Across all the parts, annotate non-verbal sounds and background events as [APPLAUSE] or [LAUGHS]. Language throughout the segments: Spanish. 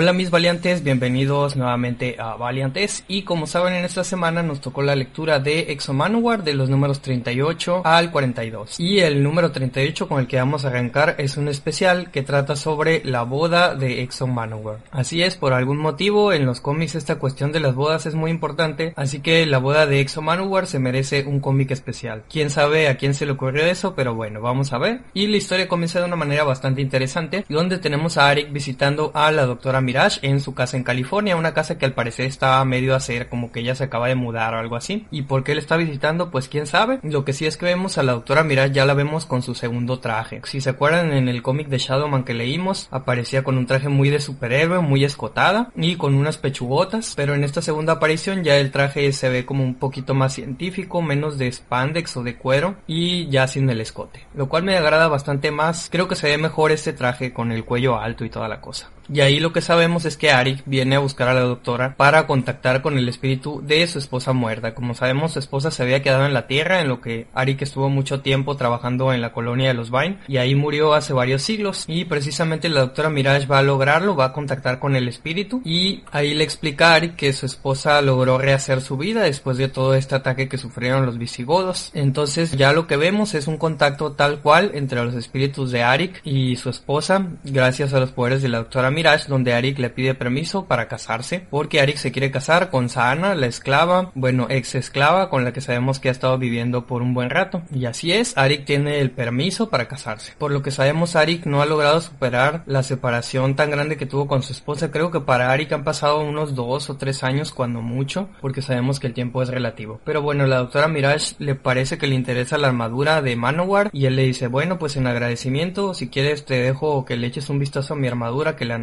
Hola mis valiantes, bienvenidos nuevamente a Valiantes y como saben en esta semana nos tocó la lectura de Exo Manowar de los números 38 al 42 y el número 38 con el que vamos a arrancar es un especial que trata sobre la boda de Exo Manowar. Así es, por algún motivo en los cómics esta cuestión de las bodas es muy importante, así que la boda de Exo Manowar se merece un cómic especial. Quién sabe a quién se le ocurrió eso, pero bueno, vamos a ver. Y la historia comienza de una manera bastante interesante, donde tenemos a Arik visitando a la doctora Mirage en su casa en California, una casa que al parecer estaba medio a hacer, como que ella se acaba de mudar o algo así. ¿Y por qué le está visitando? Pues quién sabe. Lo que sí es que vemos a la doctora Mirage, ya la vemos con su segundo traje. Si se acuerdan en el cómic de Shadowman que leímos, aparecía con un traje muy de superhéroe, muy escotada y con unas pechugotas, pero en esta segunda aparición ya el traje se ve como un poquito más científico, menos de spandex o de cuero y ya sin el escote, lo cual me agrada bastante más. Creo que se ve mejor este traje con el cuello alto y toda la cosa. Y ahí lo que sabemos es que Arik viene a buscar a la doctora para contactar con el espíritu de su esposa muerta. Como sabemos, su esposa se había quedado en la tierra, en lo que Arik estuvo mucho tiempo trabajando en la colonia de los Vine, y ahí murió hace varios siglos. Y precisamente la doctora Mirage va a lograrlo, va a contactar con el espíritu, y ahí le explica a Arik que su esposa logró rehacer su vida después de todo este ataque que sufrieron los visigodos. Entonces ya lo que vemos es un contacto tal cual entre los espíritus de Arik y su esposa, gracias a los poderes de la doctora Mirage, donde Arik le pide permiso para casarse, porque Arik se quiere casar con Saana, la esclava, bueno, ex esclava con la que sabemos que ha estado viviendo por un buen rato. Y así es, Arik tiene el permiso para casarse. Por lo que sabemos, Arik no ha logrado superar la separación tan grande que tuvo con su esposa. Creo que para Arik han pasado unos dos o tres años cuando mucho, porque sabemos que el tiempo es relativo. Pero bueno, la doctora Mirage le parece que le interesa la armadura de Manowar y él le dice, bueno, pues en agradecimiento, si quieres te dejo que le eches un vistazo a mi armadura, que la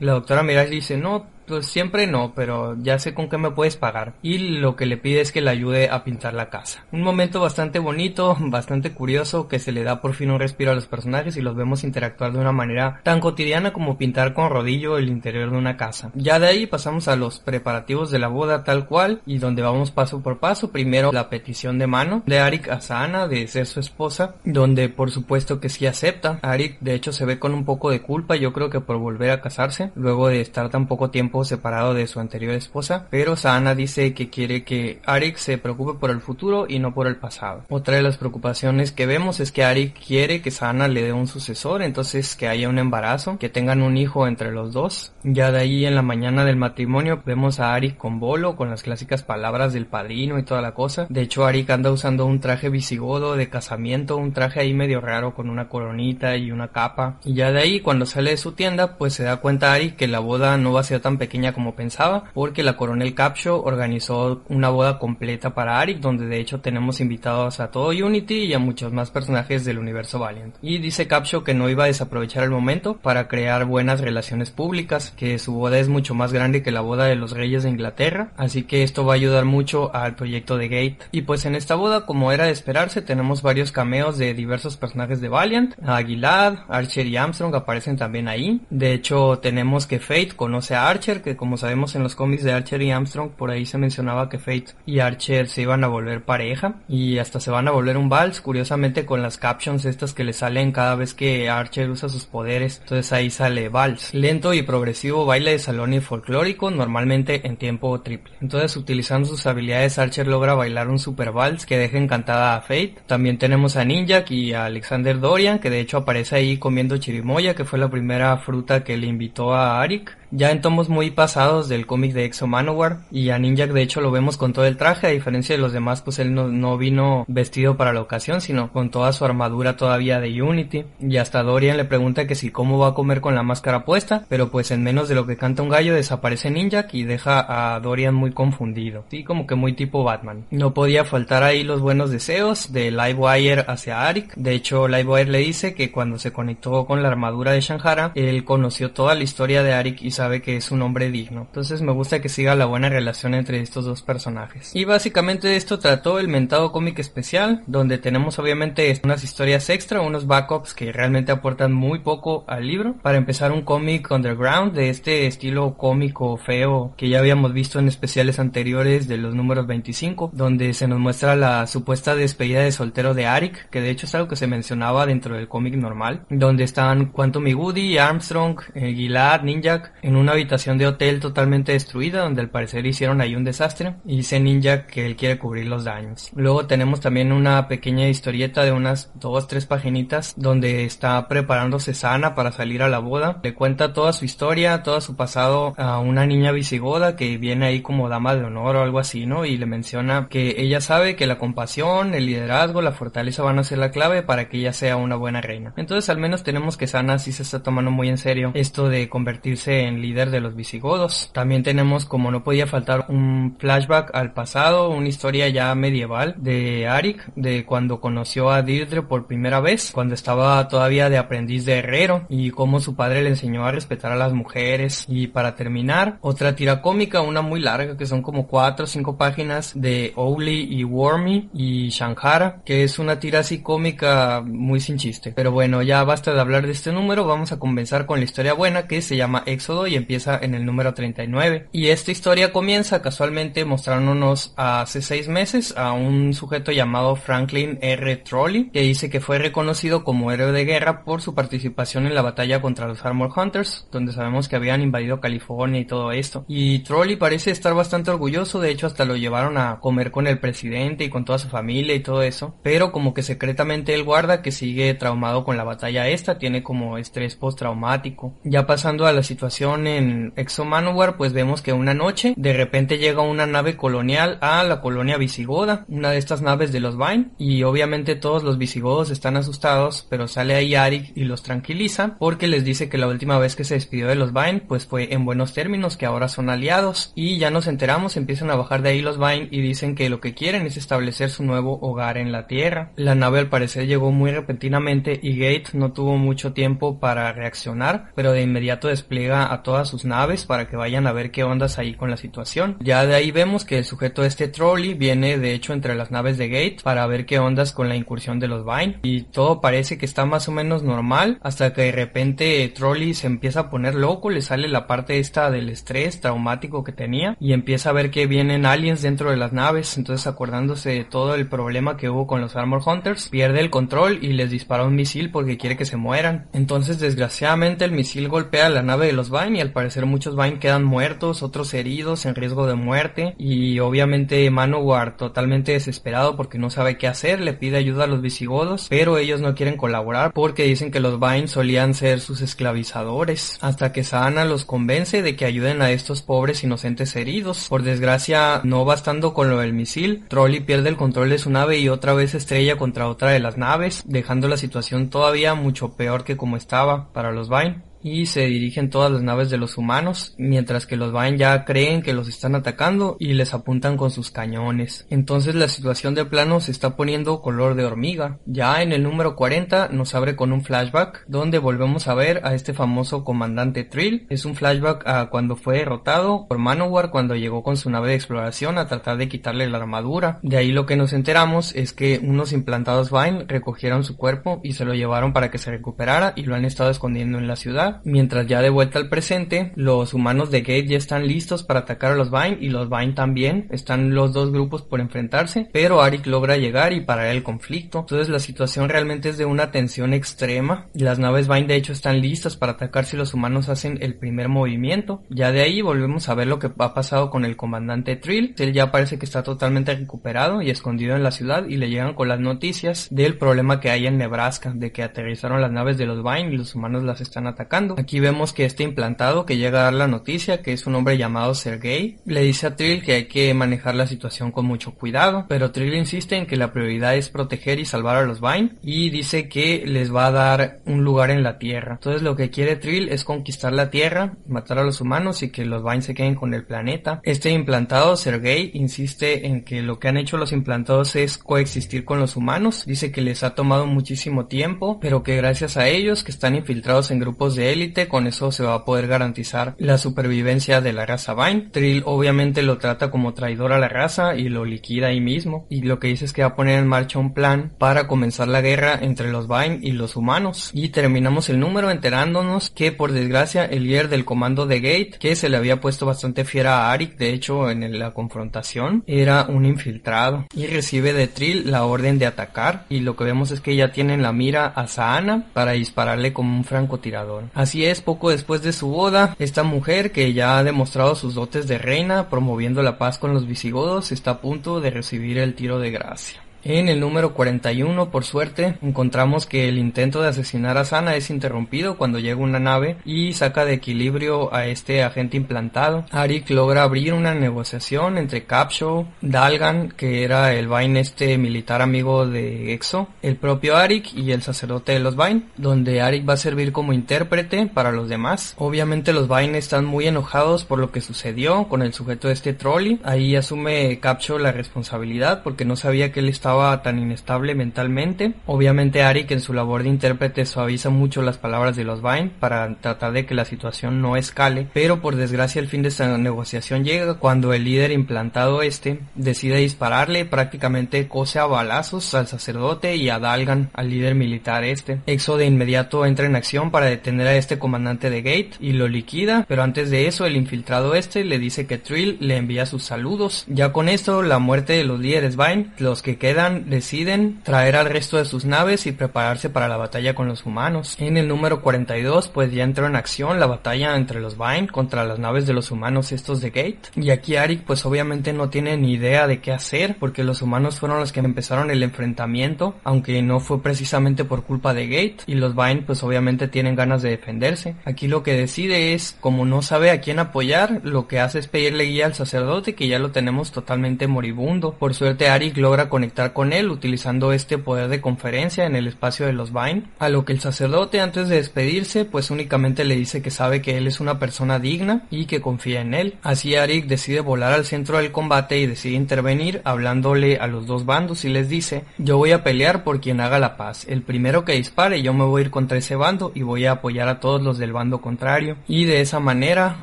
La doctora Mirage dice, no, pues siempre no, pero ya sé con qué me puedes pagar. Y lo que le pide es que le ayude a pintar la casa. Un momento bastante bonito, [LAUGHS] bastante curioso, que se le da por fin un respiro a los personajes y los vemos interactuar de una manera tan cotidiana como pintar con rodillo el interior de una casa. Ya de ahí pasamos a los preparativos de la boda tal cual y donde vamos paso por paso. Primero la petición de mano de Arik a Sana de ser su esposa, donde por supuesto que sí acepta. Arik de hecho se ve con un poco de culpa, yo creo que por volver a casarse, luego de estar tan poco tiempo separado de su anterior esposa, pero Saana dice que quiere que Arik se preocupe por el futuro y no por el pasado. Otra de las preocupaciones que vemos es que Arik quiere que Saana le dé un sucesor, entonces que haya un embarazo, que tengan un hijo entre los dos. Ya de ahí en la mañana del matrimonio vemos a Arik con bolo, con las clásicas palabras del padrino y toda la cosa. De hecho Arik anda usando un traje visigodo de casamiento, un traje ahí medio raro con una coronita y una capa. Y ya de ahí cuando sale de su tienda pues se da cuenta Arik que la boda no va a ser tan pequeña como pensaba, porque la coronel Capshaw organizó una boda completa para Arik, donde de hecho tenemos invitados a todo Unity y a muchos más personajes del universo Valiant. Y dice Capshaw que no iba a desaprovechar el momento para crear buenas relaciones públicas, que su boda es mucho más grande que la boda de los reyes de Inglaterra, así que esto va a ayudar mucho al proyecto de Gate. Y pues en esta boda, como era de esperarse, tenemos varios cameos de diversos personajes de Valiant, Aguilad, Archer y Armstrong aparecen también ahí. De hecho, tenemos que Fate conoce a Archer, que como sabemos en los cómics de Archer y Armstrong, por ahí se mencionaba que Fate y Archer se iban a volver pareja y hasta se van a volver un vals, curiosamente con las captions estas que le salen cada vez que Archer usa sus poderes, entonces ahí sale vals. Lento y progresivo baile de salón y folclórico, normalmente en tiempo triple. Entonces utilizando sus habilidades Archer logra bailar un super vals que deja encantada a Fate. También tenemos a Ninjak y a Alexander Dorian, que de hecho aparece ahí comiendo chirimoya, que fue la primera fruta que le invitó a Arik ya en tomos muy pasados del cómic de Exo Manowar y a Ninjak de hecho lo vemos con todo el traje a diferencia de los demás pues él no, no, vino vestido para la ocasión sino con toda su armadura todavía de Unity. Y hasta Dorian le pregunta que si cómo va a comer con la máscara puesta pero pues en menos de lo que canta un gallo desaparece Ninjak y deja a Dorian muy confundido. Sí como que muy tipo Batman. No podía faltar ahí los buenos deseos de Livewire hacia Arik. De hecho Livewire le dice que cuando se conectó con la armadura de Shanghara él conoció toda la historia de Arik y sabe que es un hombre digno. Entonces me gusta que siga la buena relación entre estos dos personajes. Y básicamente esto trató el mentado cómic especial, donde tenemos obviamente unas historias extra, unos backups que realmente aportan muy poco al libro. Para empezar un cómic underground de este estilo cómico feo que ya habíamos visto en especiales anteriores de los números 25, donde se nos muestra la supuesta despedida de soltero de Arik, que de hecho es algo que se mencionaba dentro del cómic normal, donde están Quantum Woody, Armstrong, eh, Gilad, Ninjak en una habitación de hotel totalmente destruida, donde al parecer hicieron ahí un desastre, y dice Ninjak que él quiere cubrir los daños. Luego tenemos también una pequeña historieta de unas dos, tres paginitas, donde está preparándose Sana para salir a la boda, le cuenta toda su historia, todo su pasado a una niña visigoda que viene ahí como dama de honor o algo así, ¿no? Y le menciona que ella sabe que la compasión, el liderazgo, la fortaleza van a ser la clave para que ella sea una buena reina. Entonces al menos tenemos que Sana sí se está tomando muy en serio esto de convertirse en líder de los visigodos. También tenemos como no podía faltar un flashback al pasado, una historia ya medieval de Arik, de cuando conoció a Deirdre por primera vez, cuando estaba todavía de aprendiz de herrero y cómo su padre le enseñó a respetar a las mujeres. Y para terminar, otra tira cómica, una muy larga que son como cuatro o cinco páginas de Owly y Wormy y Shanghara, que es una tira así cómica muy sin chiste. Pero bueno, ya basta de hablar de este número, vamos a comenzar con la historia buena que se llama Éxodo y empieza en el número 39. Y esta historia comienza casualmente mostrándonos hace seis meses a un sujeto llamado Franklin R. Trolley, que dice que fue reconocido como héroe de guerra por su participación en la batalla contra los Armor Hunters, donde sabemos que habían invadido California y todo esto. Y Trolley parece estar bastante orgulloso, de hecho hasta lo llevaron a comer con el presidente y con toda su familia y todo eso, pero como que secretamente él guarda que sigue traumado con la batalla esta, tiene como estrés postraumático. Ya pasando a la situación en Exo Manowar, pues vemos que una noche de repente llega una nave colonial a la colonia visigoda, una de estas naves de los Vine, y obviamente todos los visigodos están asustados, pero sale ahí Arik y los tranquiliza porque les dice que la última vez que se despidió de los Vine pues fue en buenos términos, que ahora son aliados, y ya nos enteramos, empiezan a bajar de ahí los Vine y dicen que lo que quieren es establecer su nuevo hogar en la Tierra. La nave al parecer llegó muy repentinamente y Gate no tuvo mucho tiempo para reaccionar, pero de inmediato despliega a todas sus naves para que vayan a ver qué ondas ahí con la situación. Ya de ahí vemos que el sujeto este trolley viene de hecho entre las naves de Gate para ver qué ondas con la incursión de los Vine y todo parece que está más o menos normal hasta que de repente Trolley se empieza a poner loco, le sale la parte esta del estrés traumático que tenía y empieza a ver que vienen aliens dentro de las naves, entonces acordándose de todo el problema que hubo con los Armor Hunters, pierde el control y les dispara un misil porque quiere que se mueran. Entonces desgraciadamente el misil golpea la nave de los Vine y al parecer muchos Vine quedan muertos, otros heridos en riesgo de muerte y obviamente Manowar totalmente desesperado porque no sabe qué hacer, le pide ayuda a los visigodos, pero ellos no quieren colaborar porque dicen que los Vine solían ser sus esclavizadores, hasta que Sana los convence de que ayuden a estos pobres inocentes heridos. Por desgracia, no bastando con lo del misil, Trolley pierde el control de su nave y otra vez estrella contra otra de las naves, dejando la situación todavía mucho peor que como estaba para los Vine y se dirigen todas las naves de los humanos, mientras que los Vine ya creen que los están atacando y les apuntan con sus cañones. Entonces la situación de plano se está poniendo color de hormiga. Ya en el número 40 nos abre con un flashback donde volvemos a ver a este famoso comandante Trill. Es un flashback a cuando fue derrotado por Manowar cuando llegó con su nave de exploración a tratar de quitarle la armadura. De ahí lo que nos enteramos es que unos implantados Vine recogieron su cuerpo y se lo llevaron para que se recuperara y lo han estado escondiendo en la ciudad mientras ya de vuelta al presente, los humanos de Gate ya están listos para atacar a los Vine y los Vine también, están los dos grupos por enfrentarse, pero Arik logra llegar y parar el conflicto, entonces la situación realmente es de una tensión extrema, las naves Vine de hecho están listas para atacar si los humanos hacen el primer movimiento, ya de ahí volvemos a ver lo que ha pasado con el comandante Trill, él ya parece que está totalmente recuperado y escondido en la ciudad y le llegan con las noticias del problema que hay en Nebraska, de que aterrizaron las naves de los Vine y los humanos las están atacando Aquí vemos que este implantado que llega a dar la noticia, que es un hombre llamado Sergei, le dice a Trill que hay que manejar la situación con mucho cuidado, pero Trill insiste en que la prioridad es proteger y salvar a los Vine y dice que les va a dar un lugar en la Tierra. Entonces lo que quiere Trill es conquistar la Tierra, matar a los humanos y que los Vine se queden con el planeta. Este implantado, Sergei, insiste en que lo que han hecho los implantados es coexistir con los humanos. Dice que les ha tomado muchísimo tiempo, pero que gracias a ellos, que están infiltrados en grupos de élite, con eso se va a poder garantizar la supervivencia de la raza Vine. Trill obviamente lo trata como traidor a la raza y lo liquida ahí mismo. Y lo que dice es que va a poner en marcha un plan para comenzar la guerra entre los Vine y los humanos. Y terminamos el número enterándonos que por desgracia el líder del comando de Gate, que se le había puesto bastante fiera a Arik, de hecho en la confrontación, era un infiltrado. Y recibe de Trill la orden de atacar. Y lo que vemos es que ya tienen la mira a Saana para dispararle como un francotirador. Así es, poco después de su boda, esta mujer que ya ha demostrado sus dotes de reina promoviendo la paz con los visigodos está a punto de recibir el tiro de gracia. En el número 41, por suerte, encontramos que el intento de asesinar a Sana es interrumpido cuando llega una nave y saca de equilibrio a este agente implantado. Arik logra abrir una negociación entre Capshaw, Dalgan, que era el Vine este militar amigo de Exo, el propio Arik y el sacerdote de los Vine, donde Arik va a servir como intérprete para los demás. Obviamente los Vine están muy enojados por lo que sucedió con el sujeto de este trolley. Ahí asume Capshaw la responsabilidad porque no sabía que él estaba tan inestable mentalmente. Obviamente Arik en su labor de intérprete suaviza mucho las palabras de los Vine para tratar de que la situación no escale, pero por desgracia el fin de esta negociación llega cuando el líder implantado este decide dispararle, prácticamente cose a balazos al sacerdote y a Dalgan, al líder militar este. Exo de inmediato entra en acción para detener a este comandante de Gate y lo liquida, pero antes de eso el infiltrado este le dice que Trill le envía sus saludos. Ya con esto la muerte de los líderes Vine, los que quedan deciden traer al resto de sus naves y prepararse para la batalla con los humanos. En el número 42 pues ya entró en acción la batalla entre los Vine contra las naves de los humanos estos de Gate. Y aquí Arik pues obviamente no tiene ni idea de qué hacer porque los humanos fueron los que empezaron el enfrentamiento, aunque no fue precisamente por culpa de Gate y los Vine pues obviamente tienen ganas de defenderse. Aquí lo que decide es, como no sabe a quién apoyar, lo que hace es pedirle guía al sacerdote que ya lo tenemos totalmente moribundo. Por suerte Arik logra conectar con él utilizando este poder de conferencia en el espacio de los Vine, a lo que el sacerdote antes de despedirse pues únicamente le dice que sabe que él es una persona digna y que confía en él. Así Arik decide volar al centro del combate y decide intervenir hablándole a los dos bandos y les dice yo voy a pelear por quien haga la paz, el primero que dispare yo me voy a ir contra ese bando y voy a apoyar a todos los del bando contrario y de esa manera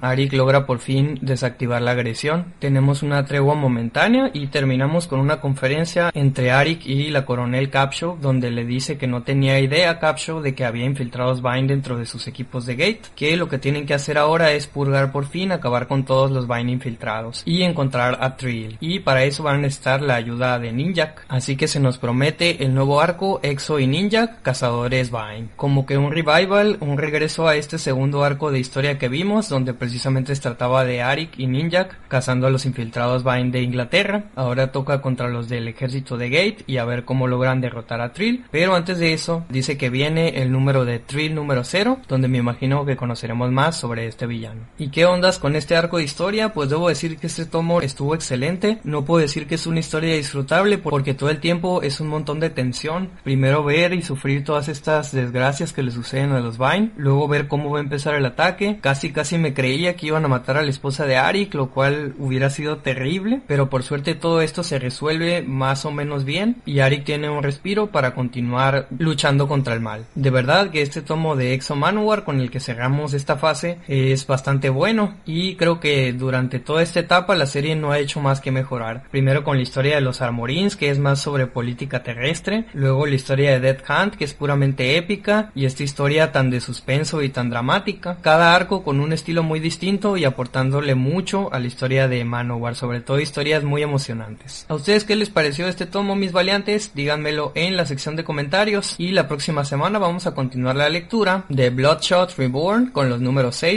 Arik logra por fin desactivar la agresión. Tenemos una tregua momentánea y terminamos con una conferencia entre entre Arik y la coronel Capshaw, donde le dice que no tenía idea Capshaw de que había infiltrados Vine dentro de sus equipos de Gate, que lo que tienen que hacer ahora es purgar por fin, acabar con todos los Vine infiltrados y encontrar a Trill. Y para eso van a necesitar la ayuda de Ninjak, así que se nos promete el nuevo arco Exo y Ninjak, cazadores Vine. Como que un revival, un regreso a este segundo arco de historia que vimos, donde precisamente se trataba de Arik y Ninjak cazando a los infiltrados Vine de Inglaterra. Ahora toca contra los del ejército de Gate y a ver cómo logran derrotar a Trill. Pero antes de eso, dice que viene el número de Trill número 0, donde me imagino que conoceremos más sobre este villano. ¿Y qué ondas con este arco de historia? Pues debo decir que este tomo estuvo excelente. No puedo decir que es una historia disfrutable porque todo el tiempo es un montón de tensión. Primero ver y sufrir todas estas desgracias que le suceden a los Vine. Luego ver cómo va a empezar el ataque. Casi casi me creía que iban a matar a la esposa de Arik, lo cual hubiera sido terrible. Pero por suerte todo esto se resuelve más o menos bien y Arik tiene un respiro para continuar luchando contra el mal. De verdad que este tomo de Exo Manowar con el que cerramos esta fase es bastante bueno y creo que durante toda esta etapa la serie no ha hecho más que mejorar. Primero con la historia de los Armorins que es más sobre política terrestre, luego la historia de Dead Hunt que es puramente épica y esta historia tan de suspenso y tan dramática. Cada arco con un estilo muy distinto y aportándole mucho a la historia de Manowar, sobre todo historias muy emocionantes. ¿A ustedes qué les pareció este tomo? mis valiantes, díganmelo en la sección de comentarios y la próxima semana vamos a continuar la lectura de Bloodshot Reborn con los números 6